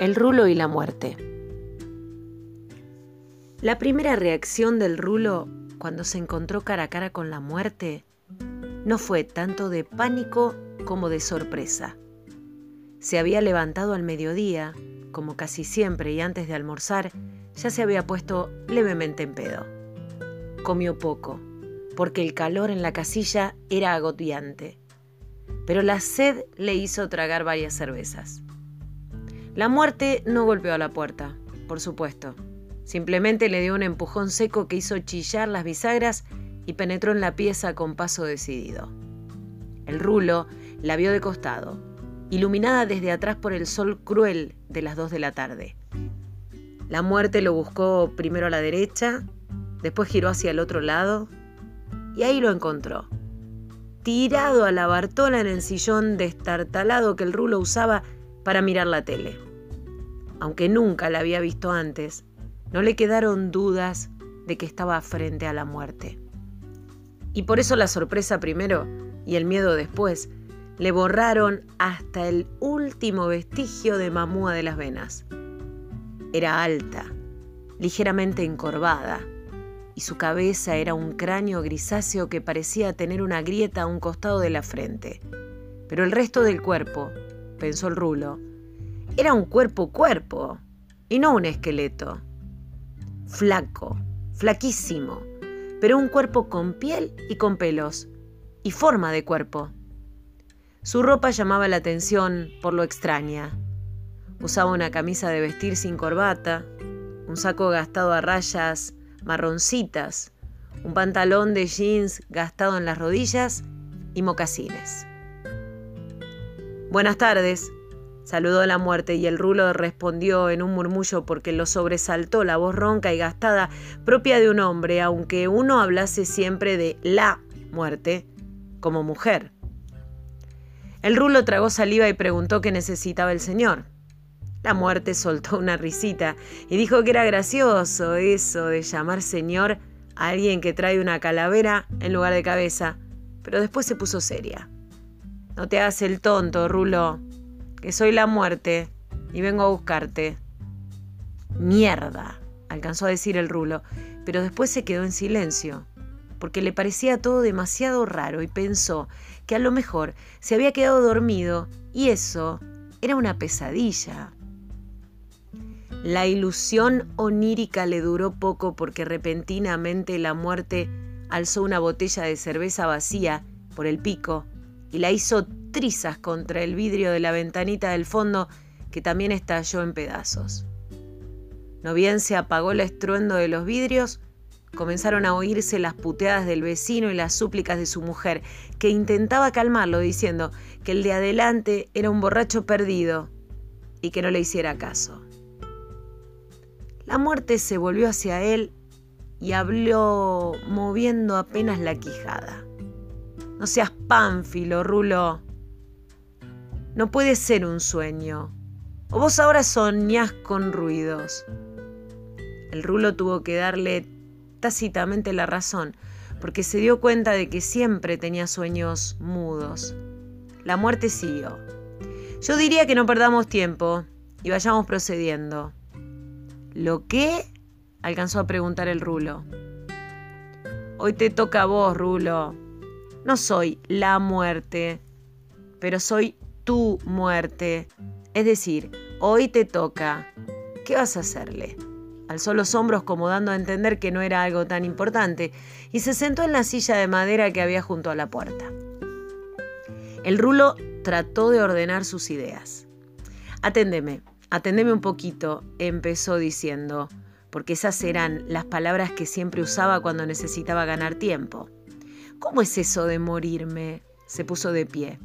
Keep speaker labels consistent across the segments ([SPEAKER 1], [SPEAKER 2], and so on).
[SPEAKER 1] El rulo y la muerte. La primera reacción del rulo cuando se encontró cara a cara con la muerte no fue tanto de pánico como de sorpresa. Se había levantado al mediodía, como casi siempre y antes de almorzar, ya se había puesto levemente en pedo. Comió poco, porque el calor en la casilla era agobiante, pero la sed le hizo tragar varias cervezas. La muerte no golpeó a la puerta, por supuesto. Simplemente le dio un empujón seco que hizo chillar las bisagras y penetró en la pieza con paso decidido. El rulo la vio de costado, iluminada desde atrás por el sol cruel de las dos de la tarde. La muerte lo buscó primero a la derecha, después giró hacia el otro lado y ahí lo encontró. Tirado a la Bartola en el sillón destartalado que el rulo usaba para mirar la tele. Aunque nunca la había visto antes, no le quedaron dudas de que estaba frente a la muerte. Y por eso la sorpresa primero y el miedo después le borraron hasta el último vestigio de mamúa de las venas. Era alta, ligeramente encorvada, y su cabeza era un cráneo grisáceo que parecía tener una grieta a un costado de la frente. Pero el resto del cuerpo, pensó el rulo, era un cuerpo cuerpo y no un esqueleto. Flaco, flaquísimo, pero un cuerpo con piel y con pelos y forma de cuerpo. Su ropa llamaba la atención por lo extraña. Usaba una camisa de vestir sin corbata, un saco gastado a rayas marroncitas, un pantalón de jeans gastado en las rodillas y mocasines. Buenas tardes, saludó la muerte y el rulo respondió en un murmullo porque lo sobresaltó la voz ronca y gastada propia de un hombre, aunque uno hablase siempre de la muerte como mujer. El rulo tragó saliva y preguntó qué necesitaba el señor. La muerte soltó una risita y dijo que era gracioso eso de llamar señor a alguien que trae una calavera en lugar de cabeza, pero después se puso seria. No te hagas el tonto, Rulo, que soy la muerte y vengo a buscarte. Mierda, alcanzó a decir el Rulo, pero después se quedó en silencio, porque le parecía todo demasiado raro y pensó que a lo mejor se había quedado dormido y eso era una pesadilla. La ilusión onírica le duró poco porque repentinamente la muerte alzó una botella de cerveza vacía por el pico y la hizo trizas contra el vidrio de la ventanita del fondo que también estalló en pedazos. No bien se apagó el estruendo de los vidrios, comenzaron a oírse las puteadas del vecino y las súplicas de su mujer, que intentaba calmarlo diciendo que el de adelante era un borracho perdido y que no le hiciera caso. La muerte se volvió hacia él y habló moviendo apenas la quijada. No seas pánfilo, Rulo. No puede ser un sueño. O vos ahora soñás con ruidos. El Rulo tuvo que darle tácitamente la razón, porque se dio cuenta de que siempre tenía sueños mudos. La muerte siguió. Yo diría que no perdamos tiempo y vayamos procediendo. ¿Lo qué? alcanzó a preguntar el Rulo. Hoy te toca a vos, Rulo, no soy la muerte, pero soy tu muerte. Es decir, hoy te toca. ¿Qué vas a hacerle? Alzó los hombros como dando a entender que no era algo tan importante y se sentó en la silla de madera que había junto a la puerta. El rulo trató de ordenar sus ideas. Aténdeme, aténdeme un poquito, empezó diciendo, porque esas eran las palabras que siempre usaba cuando necesitaba ganar tiempo. ¿Cómo es eso de morirme? Se puso de pie.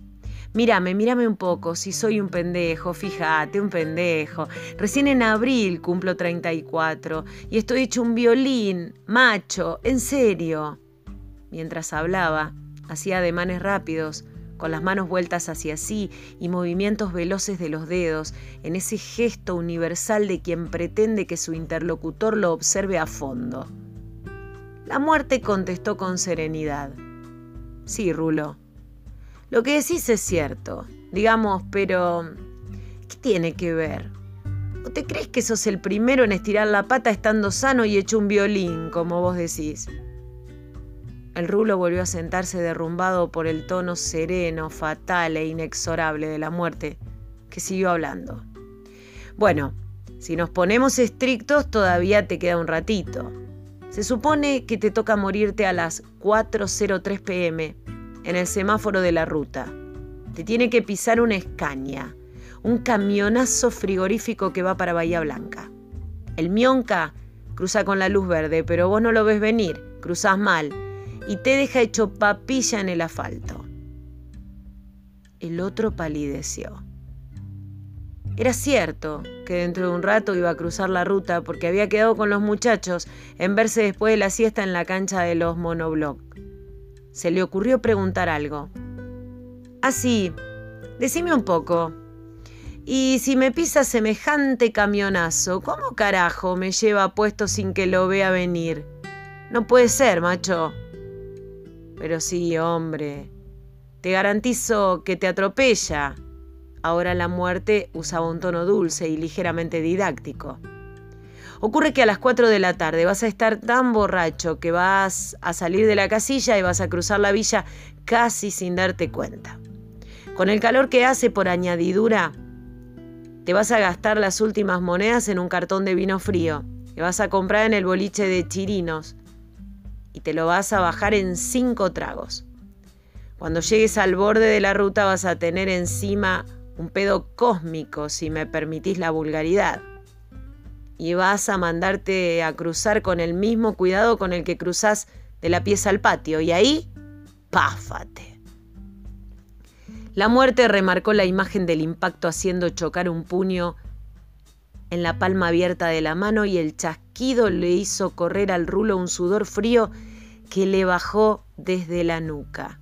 [SPEAKER 1] Mírame, mírame un poco, si soy un pendejo, fíjate, un pendejo. Recién en abril cumplo 34 y estoy hecho un violín, macho, en serio. Mientras hablaba, hacía ademanes rápidos, con las manos vueltas hacia sí y movimientos veloces de los dedos, en ese gesto universal de quien pretende que su interlocutor lo observe a fondo. La muerte contestó con serenidad. Sí, Rulo. Lo que decís es cierto, digamos, pero ¿qué tiene que ver? ¿O te crees que sos el primero en estirar la pata estando sano y hecho un violín, como vos decís? El rulo volvió a sentarse derrumbado por el tono sereno, fatal e inexorable de la muerte, que siguió hablando. Bueno, si nos ponemos estrictos todavía te queda un ratito. Se supone que te toca morirte a las 4.03 pm en el semáforo de la ruta. Te tiene que pisar una escaña, un camionazo frigorífico que va para Bahía Blanca. El Mionca cruza con la luz verde, pero vos no lo ves venir, cruzás mal y te deja hecho papilla en el asfalto. El otro palideció. Era cierto que dentro de un rato iba a cruzar la ruta porque había quedado con los muchachos en verse después de la siesta en la cancha de los monobloc. Se le ocurrió preguntar algo. Así, ah, decime un poco. Y si me pisa semejante camionazo, ¿cómo carajo me lleva puesto sin que lo vea venir? No puede ser, macho. Pero sí, hombre. Te garantizo que te atropella, Ahora la muerte usaba un tono dulce y ligeramente didáctico. Ocurre que a las 4 de la tarde vas a estar tan borracho que vas a salir de la casilla y vas a cruzar la villa casi sin darte cuenta. Con el calor que hace por añadidura, te vas a gastar las últimas monedas en un cartón de vino frío que vas a comprar en el boliche de Chirinos y te lo vas a bajar en cinco tragos. Cuando llegues al borde de la ruta vas a tener encima un pedo cósmico, si me permitís la vulgaridad. Y vas a mandarte a cruzar con el mismo cuidado con el que cruzás de la pieza al patio. Y ahí, páfate. La muerte remarcó la imagen del impacto haciendo chocar un puño en la palma abierta de la mano y el chasquido le hizo correr al rulo un sudor frío que le bajó desde la nuca.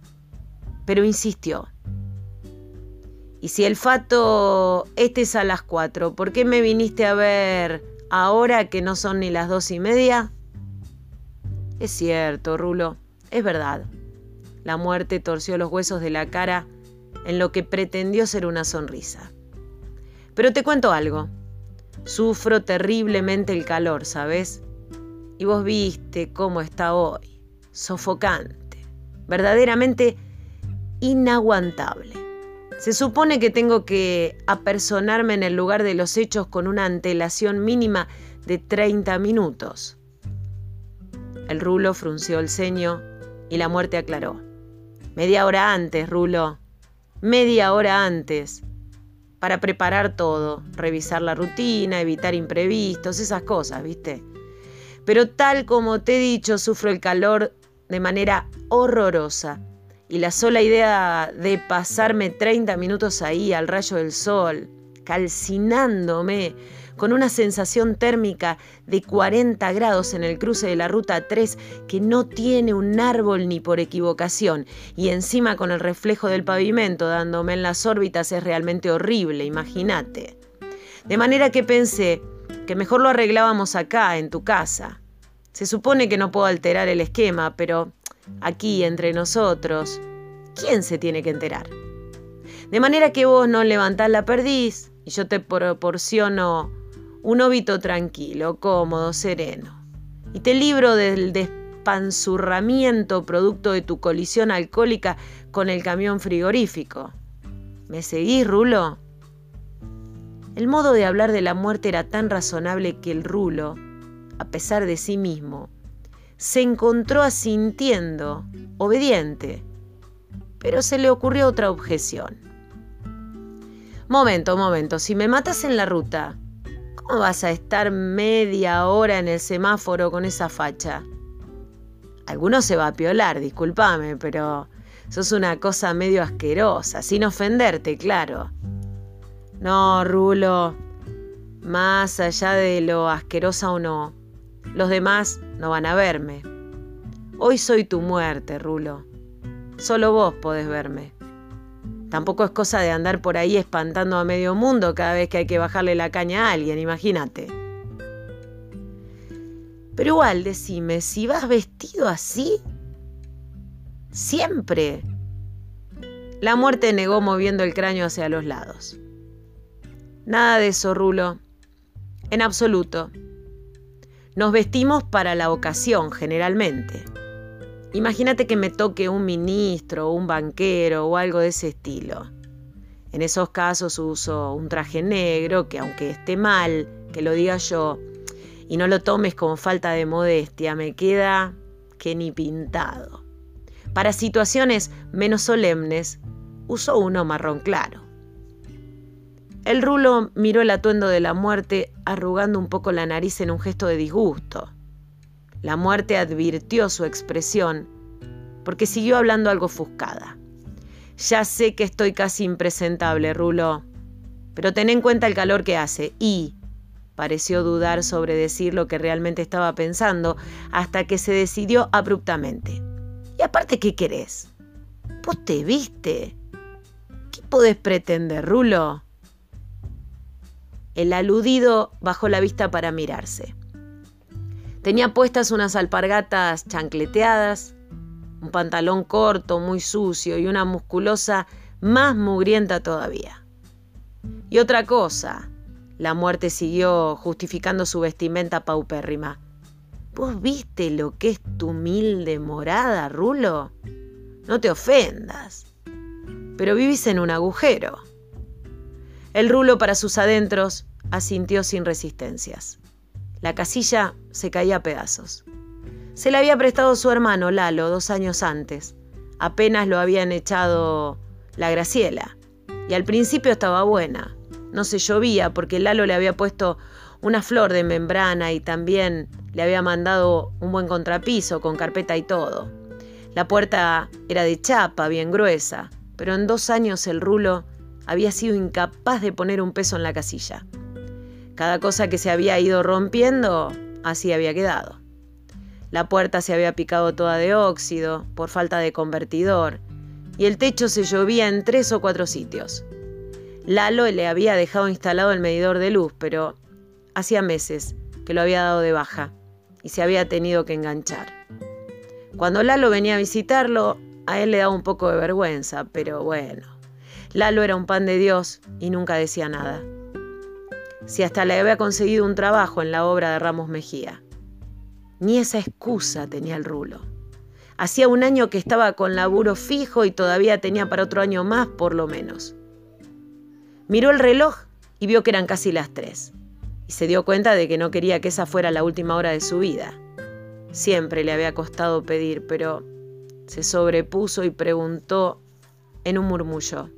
[SPEAKER 1] Pero insistió. Y si el fato este es a las cuatro, ¿por qué me viniste a ver ahora que no son ni las dos y media? Es cierto, Rulo, es verdad. La muerte torció los huesos de la cara en lo que pretendió ser una sonrisa. Pero te cuento algo. Sufro terriblemente el calor, ¿sabes? Y vos viste cómo está hoy. Sofocante. Verdaderamente inaguantable. Se supone que tengo que apersonarme en el lugar de los hechos con una antelación mínima de 30 minutos. El rulo frunció el ceño y la muerte aclaró. Media hora antes, rulo. Media hora antes. Para preparar todo, revisar la rutina, evitar imprevistos, esas cosas, ¿viste? Pero tal como te he dicho, sufro el calor de manera horrorosa y la sola idea de pasarme 30 minutos ahí al rayo del sol, calcinándome, con una sensación térmica de 40 grados en el cruce de la ruta 3 que no tiene un árbol ni por equivocación, y encima con el reflejo del pavimento dándome en las órbitas es realmente horrible, imagínate. De manera que pensé que mejor lo arreglábamos acá, en tu casa. Se supone que no puedo alterar el esquema, pero aquí entre nosotros, ¿quién se tiene que enterar? De manera que vos no levantás la perdiz y yo te proporciono un óbito tranquilo, cómodo, sereno. Y te libro del despanzurramiento producto de tu colisión alcohólica con el camión frigorífico. ¿Me seguís, Rulo? El modo de hablar de la muerte era tan razonable que el Rulo, a pesar de sí mismo, se encontró asintiendo, obediente. Pero se le ocurrió otra objeción. Momento, momento, si me matas en la ruta, ¿cómo vas a estar media hora en el semáforo con esa facha? Alguno se va a piolar, discúlpame, pero sos una cosa medio asquerosa, sin ofenderte, claro. No, Rulo, más allá de lo asquerosa o no, los demás no van a verme. Hoy soy tu muerte, Rulo. Solo vos podés verme. Tampoco es cosa de andar por ahí espantando a medio mundo cada vez que hay que bajarle la caña a alguien, imagínate. Pero igual, decime, si vas vestido así, siempre. La muerte negó moviendo el cráneo hacia los lados. Nada de eso, Rulo. en absoluto. Nos vestimos para la ocasión, generalmente. Imagínate que me toque un ministro, un banquero o algo de ese estilo. En esos casos uso un traje negro que aunque esté mal, que lo diga yo, y no lo tomes como falta de modestia, me queda que ni pintado. Para situaciones menos solemnes, uso uno marrón claro. El rulo miró el atuendo de la muerte, arrugando un poco la nariz en un gesto de disgusto. La muerte advirtió su expresión, porque siguió hablando algo ofuscada. Ya sé que estoy casi impresentable, Rulo, pero ten en cuenta el calor que hace y... Pareció dudar sobre decir lo que realmente estaba pensando, hasta que se decidió abruptamente. Y aparte, ¿qué querés? ¿Vos te viste? ¿Qué podés pretender, Rulo? El aludido bajó la vista para mirarse. Tenía puestas unas alpargatas chancleteadas, un pantalón corto, muy sucio y una musculosa más mugrienta todavía. Y otra cosa, la muerte siguió justificando su vestimenta paupérrima. ¿Vos viste lo que es tu humilde morada, Rulo? No te ofendas. Pero vivís en un agujero. El Rulo para sus adentros asintió sin resistencias. La casilla se caía a pedazos. Se la había prestado su hermano Lalo dos años antes. Apenas lo habían echado la Graciela. Y al principio estaba buena. No se llovía porque Lalo le había puesto una flor de membrana y también le había mandado un buen contrapiso con carpeta y todo. La puerta era de chapa, bien gruesa, pero en dos años el rulo había sido incapaz de poner un peso en la casilla. Cada cosa que se había ido rompiendo, así había quedado. La puerta se había picado toda de óxido por falta de convertidor y el techo se llovía en tres o cuatro sitios. Lalo le había dejado instalado el medidor de luz, pero hacía meses que lo había dado de baja y se había tenido que enganchar. Cuando Lalo venía a visitarlo, a él le daba un poco de vergüenza, pero bueno, Lalo era un pan de Dios y nunca decía nada. Si hasta le había conseguido un trabajo en la obra de Ramos Mejía. Ni esa excusa tenía el rulo. Hacía un año que estaba con laburo fijo y todavía tenía para otro año más por lo menos. Miró el reloj y vio que eran casi las tres. Y se dio cuenta de que no quería que esa fuera la última hora de su vida. Siempre le había costado pedir, pero se sobrepuso y preguntó en un murmullo.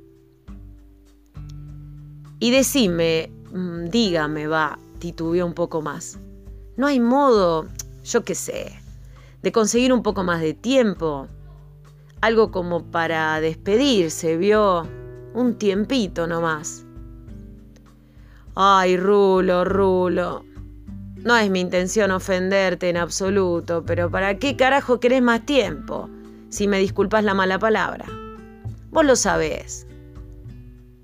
[SPEAKER 1] Y decime, mm, dígame, va, titubeó un poco más. No hay modo, yo qué sé, de conseguir un poco más de tiempo. Algo como para despedirse, vio un tiempito nomás. Ay, Rulo, Rulo. No es mi intención ofenderte en absoluto, pero ¿para qué carajo querés más tiempo? Si me disculpas la mala palabra. Vos lo sabés.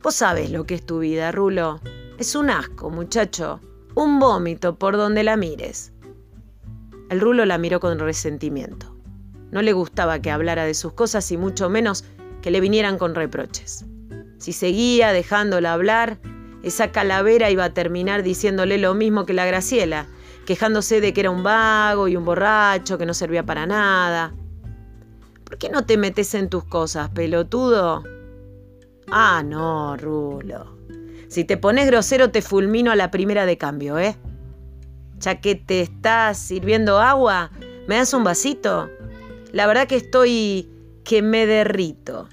[SPEAKER 1] Vos sabés lo que es tu vida, Rulo. Es un asco, muchacho. Un vómito por donde la mires. El rulo la miró con resentimiento. No le gustaba que hablara de sus cosas y mucho menos que le vinieran con reproches. Si seguía dejándola hablar, esa calavera iba a terminar diciéndole lo mismo que la Graciela, quejándose de que era un vago y un borracho, que no servía para nada. ¿Por qué no te metes en tus cosas, pelotudo? Ah, no, Rulo. Si te pones grosero te fulmino a la primera de cambio, ¿eh? ya que te estás sirviendo agua, ¿me das un vasito? La verdad que estoy que me derrito.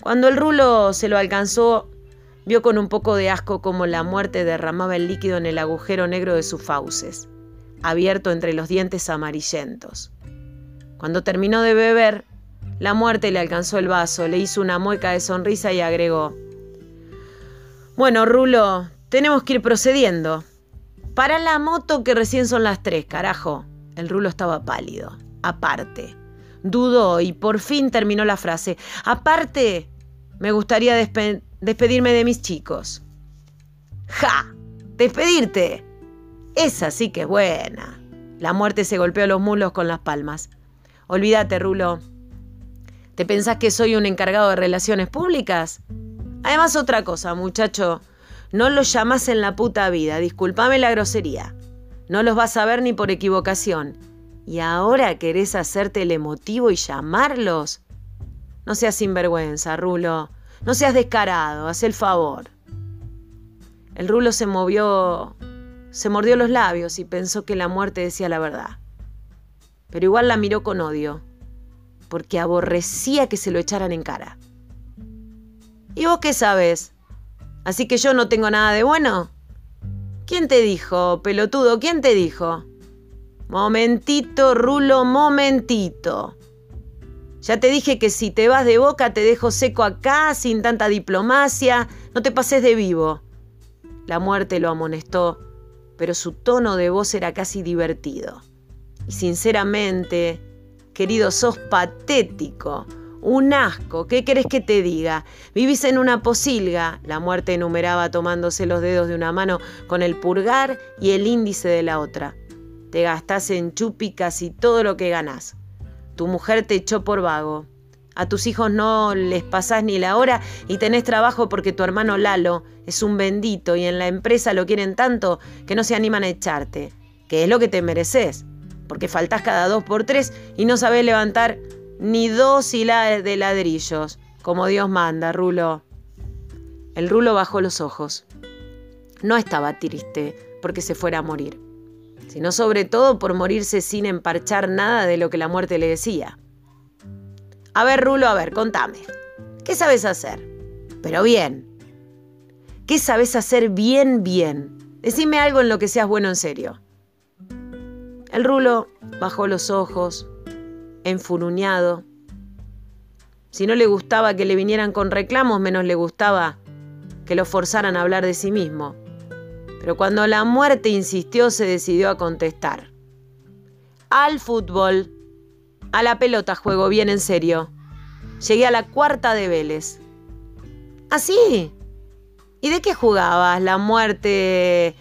[SPEAKER 1] Cuando el rulo se lo alcanzó, vio con un poco de asco como la muerte derramaba el líquido en el agujero negro de sus fauces, abierto entre los dientes amarillentos. Cuando terminó de beber, la muerte le alcanzó el vaso, le hizo una mueca de sonrisa y agregó, Bueno, Rulo, tenemos que ir procediendo. Para la moto que recién son las tres, carajo. El rulo estaba pálido. Aparte. Dudó y por fin terminó la frase. Aparte, me gustaría despedirme de mis chicos. ¡Ja! ¡Despedirte! Esa sí que es buena. La muerte se golpeó los mulos con las palmas. Olvídate, Rulo. ¿Te pensás que soy un encargado de relaciones públicas? Además, otra cosa, muchacho. no los llamas en la puta vida, discúlpame la grosería. No los vas a ver ni por equivocación. ¿Y ahora querés hacerte el emotivo y llamarlos? No seas sinvergüenza, Rulo. No seas descarado, haz el favor. El Rulo se movió, se mordió los labios y pensó que la muerte decía la verdad. Pero igual la miró con odio, porque aborrecía que se lo echaran en cara. ¿Y vos qué sabes? ¿Así que yo no tengo nada de bueno? ¿Quién te dijo, pelotudo? ¿Quién te dijo? Momentito, Rulo, momentito. Ya te dije que si te vas de boca te dejo seco acá, sin tanta diplomacia, no te pases de vivo. La muerte lo amonestó, pero su tono de voz era casi divertido. Y sinceramente, querido, sos patético, un asco, ¿qué querés que te diga? Vivís en una posilga, la muerte enumeraba tomándose los dedos de una mano con el pulgar y el índice de la otra. Te gastás en chupi casi todo lo que ganás. Tu mujer te echó por vago. A tus hijos no les pasás ni la hora y tenés trabajo porque tu hermano Lalo es un bendito y en la empresa lo quieren tanto que no se animan a echarte. Que es lo que te mereces. Porque faltás cada dos por tres y no sabés levantar ni dos hiladas de ladrillos. Como Dios manda, Rulo. El Rulo bajó los ojos. No estaba triste porque se fuera a morir sino sobre todo por morirse sin emparchar nada de lo que la muerte le decía. A ver, Rulo, a ver, contame. ¿Qué sabes hacer? Pero bien. ¿Qué sabes hacer bien, bien? Decime algo en lo que seas bueno en serio. El Rulo bajó los ojos, enfuruñado. Si no le gustaba que le vinieran con reclamos, menos le gustaba que lo forzaran a hablar de sí mismo. Pero cuando la muerte insistió, se decidió a contestar. Al fútbol. A la pelota juego bien en serio. Llegué a la cuarta de Vélez. ¿Así? ¿Ah, ¿Y de qué jugabas? La muerte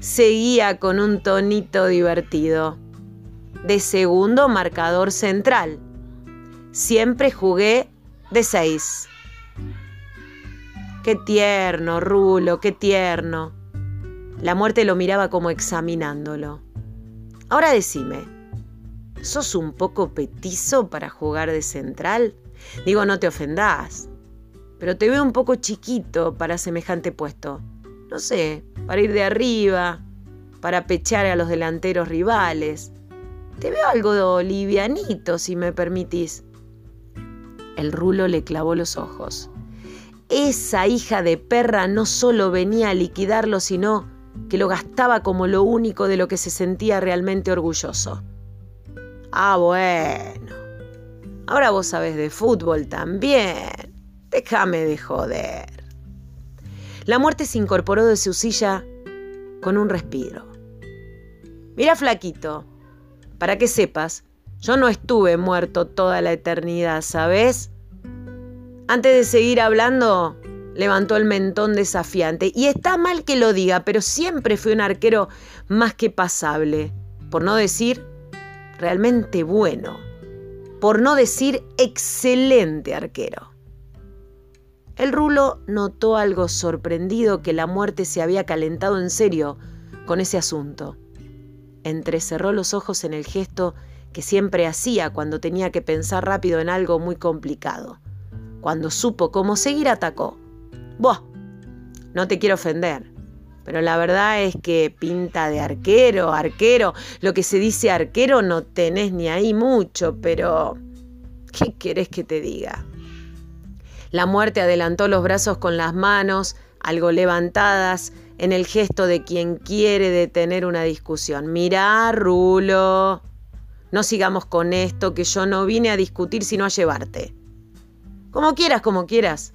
[SPEAKER 1] seguía con un tonito divertido. De segundo marcador central. Siempre jugué de seis. Qué tierno, Rulo, qué tierno. La muerte lo miraba como examinándolo. Ahora decime, ¿sos un poco petizo para jugar de central? Digo, no te ofendás, pero te veo un poco chiquito para semejante puesto. No sé, para ir de arriba, para pechar a los delanteros rivales. Te veo algo livianito, si me permitís. El rulo le clavó los ojos. Esa hija de perra no solo venía a liquidarlo, sino que lo gastaba como lo único de lo que se sentía realmente orgulloso. Ah, bueno. Ahora vos sabés de fútbol también. Déjame de joder. La muerte se incorporó de su silla con un respiro. Mira, flaquito, para que sepas, yo no estuve muerto toda la eternidad, ¿sabes? Antes de seguir hablando, levantó el mentón desafiante. Y está mal que lo diga, pero siempre fui un arquero más que pasable. Por no decir realmente bueno. Por no decir excelente arquero. El rulo notó algo sorprendido que la muerte se había calentado en serio con ese asunto. Entrecerró los ojos en el gesto que siempre hacía cuando tenía que pensar rápido en algo muy complicado. Cuando supo cómo seguir, atacó. Buah, no te quiero ofender, pero la verdad es que pinta de arquero, arquero, lo que se dice arquero no tenés ni ahí mucho, pero ¿qué querés que te diga? La muerte adelantó los brazos con las manos, algo levantadas, en el gesto de quien quiere detener una discusión. Mirá, Rulo, no sigamos con esto, que yo no vine a discutir sino a llevarte. Como quieras, como quieras.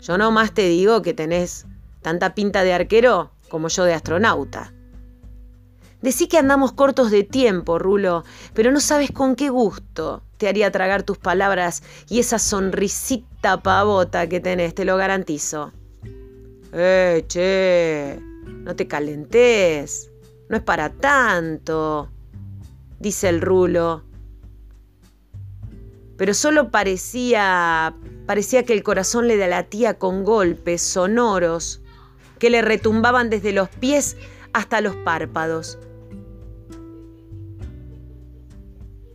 [SPEAKER 1] Yo no más te digo que tenés tanta pinta de arquero como yo de astronauta. Decí que andamos cortos de tiempo, Rulo, pero no sabes con qué gusto te haría tragar tus palabras y esa sonrisita pavota que tenés, te lo garantizo. Eh, che, no te calentes, no es para tanto, dice el Rulo. Pero solo parecía Parecía que el corazón le latía con golpes sonoros que le retumbaban desde los pies hasta los párpados.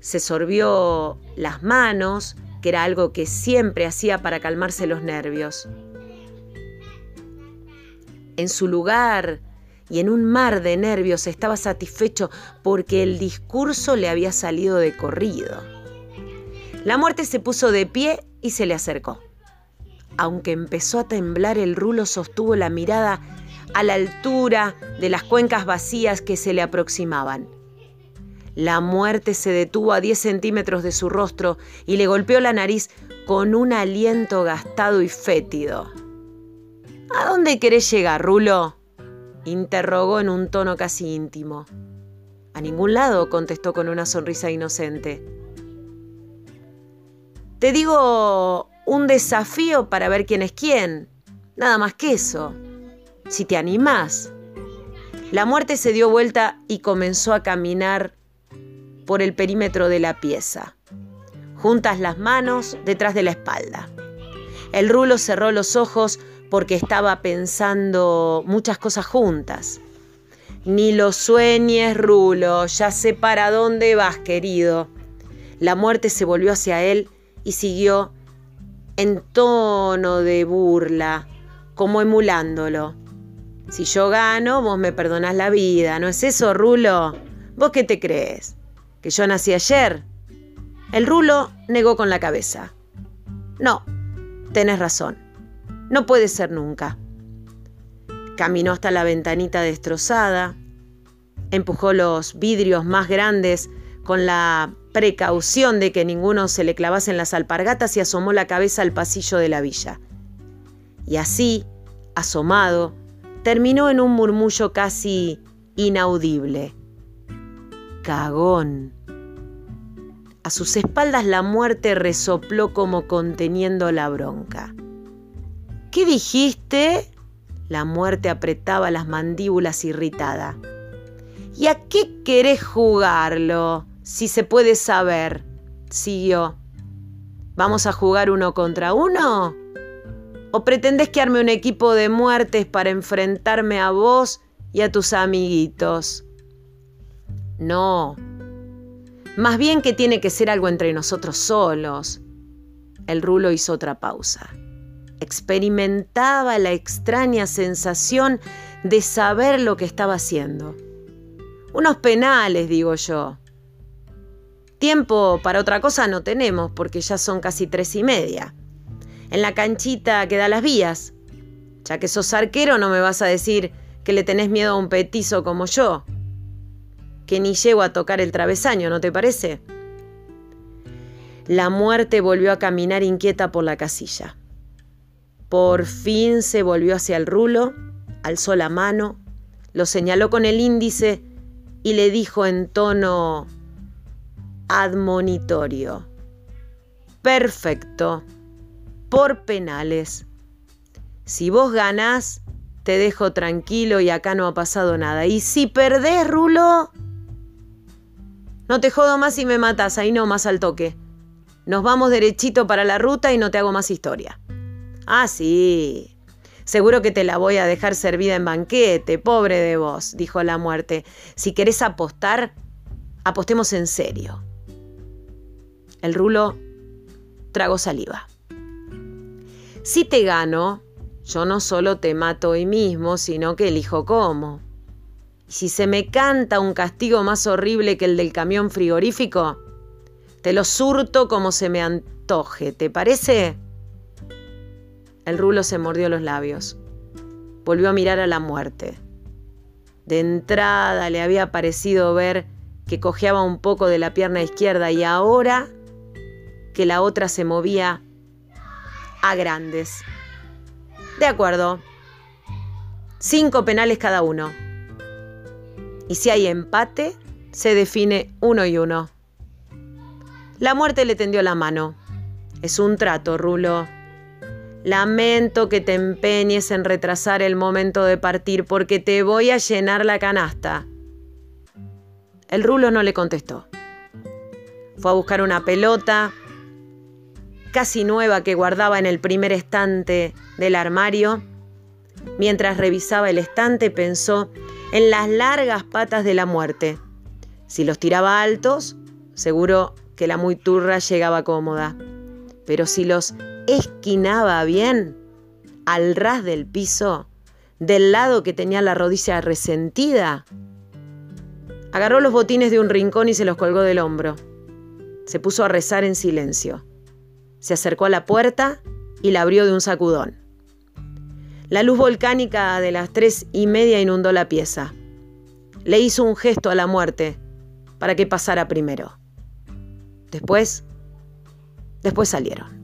[SPEAKER 1] Se sorbió las manos, que era algo que siempre hacía para calmarse los nervios. En su lugar y en un mar de nervios estaba satisfecho porque el discurso le había salido de corrido. La muerte se puso de pie y se le acercó. Aunque empezó a temblar, el rulo sostuvo la mirada a la altura de las cuencas vacías que se le aproximaban. La muerte se detuvo a 10 centímetros de su rostro y le golpeó la nariz con un aliento gastado y fétido. ¿A dónde querés llegar, Rulo? interrogó en un tono casi íntimo. A ningún lado, contestó con una sonrisa inocente. Te digo un desafío para ver quién es quién. Nada más que eso. Si te animás. La muerte se dio vuelta y comenzó a caminar por el perímetro de la pieza, juntas las manos detrás de la espalda. El rulo cerró los ojos porque estaba pensando muchas cosas juntas. Ni lo sueñes, Rulo, ya sé para dónde vas, querido. La muerte se volvió hacia él y siguió en tono de burla, como emulándolo. Si yo gano, vos me perdonás la vida, ¿no es eso, Rulo? ¿Vos qué te crees? ¿Que yo nací ayer? El Rulo negó con la cabeza. No, tenés razón. No puede ser nunca. Caminó hasta la ventanita destrozada, empujó los vidrios más grandes con la precaución de que ninguno se le clavase en las alpargatas y asomó la cabeza al pasillo de la villa. Y así, asomado, terminó en un murmullo casi inaudible. Cagón. A sus espaldas la muerte resopló como conteniendo la bronca. ¿Qué dijiste? La muerte apretaba las mandíbulas irritada. ¿Y a qué querés jugarlo? Si se puede saber, siguió. ¿Vamos a jugar uno contra uno? ¿O pretendés que arme un equipo de muertes para enfrentarme a vos y a tus amiguitos? No. Más bien que tiene que ser algo entre nosotros solos. El rulo hizo otra pausa experimentaba la extraña sensación de saber lo que estaba haciendo. Unos penales, digo yo. Tiempo para otra cosa no tenemos porque ya son casi tres y media. En la canchita que da las vías. Ya que sos arquero no me vas a decir que le tenés miedo a un petizo como yo. Que ni llego a tocar el travesaño, ¿no te parece? La muerte volvió a caminar inquieta por la casilla. Por fin se volvió hacia el rulo, alzó la mano, lo señaló con el índice y le dijo en tono admonitorio, perfecto, por penales. Si vos ganás, te dejo tranquilo y acá no ha pasado nada. Y si perdés, Rulo, no te jodo más y me matas, ahí no más al toque. Nos vamos derechito para la ruta y no te hago más historia. Ah, sí. Seguro que te la voy a dejar servida en banquete, pobre de vos, dijo la muerte. Si querés apostar, apostemos en serio. El rulo tragó saliva. Si te gano, yo no solo te mato hoy mismo, sino que elijo cómo. Si se me canta un castigo más horrible que el del camión frigorífico, te lo surto como se me antoje, ¿te parece? El rulo se mordió los labios. Volvió a mirar a la muerte. De entrada le había parecido ver que cojeaba un poco de la pierna izquierda y ahora que la otra se movía a grandes. De acuerdo. Cinco penales cada uno. Y si hay empate, se define uno y uno. La muerte le tendió la mano. Es un trato, Rulo. Lamento que te empeñes en retrasar el momento de partir porque te voy a llenar la canasta. El rulo no le contestó. Fue a buscar una pelota casi nueva que guardaba en el primer estante del armario. Mientras revisaba el estante pensó en las largas patas de la muerte. Si los tiraba altos, seguro que la muy turra llegaba cómoda. Pero si los esquinaba bien, al ras del piso, del lado que tenía la rodilla resentida, agarró los botines de un rincón y se los colgó del hombro. Se puso a rezar en silencio. Se acercó a la puerta y la abrió de un sacudón. La luz volcánica de las tres y media inundó la pieza. Le hizo un gesto a la muerte para que pasara primero. Después, después salieron.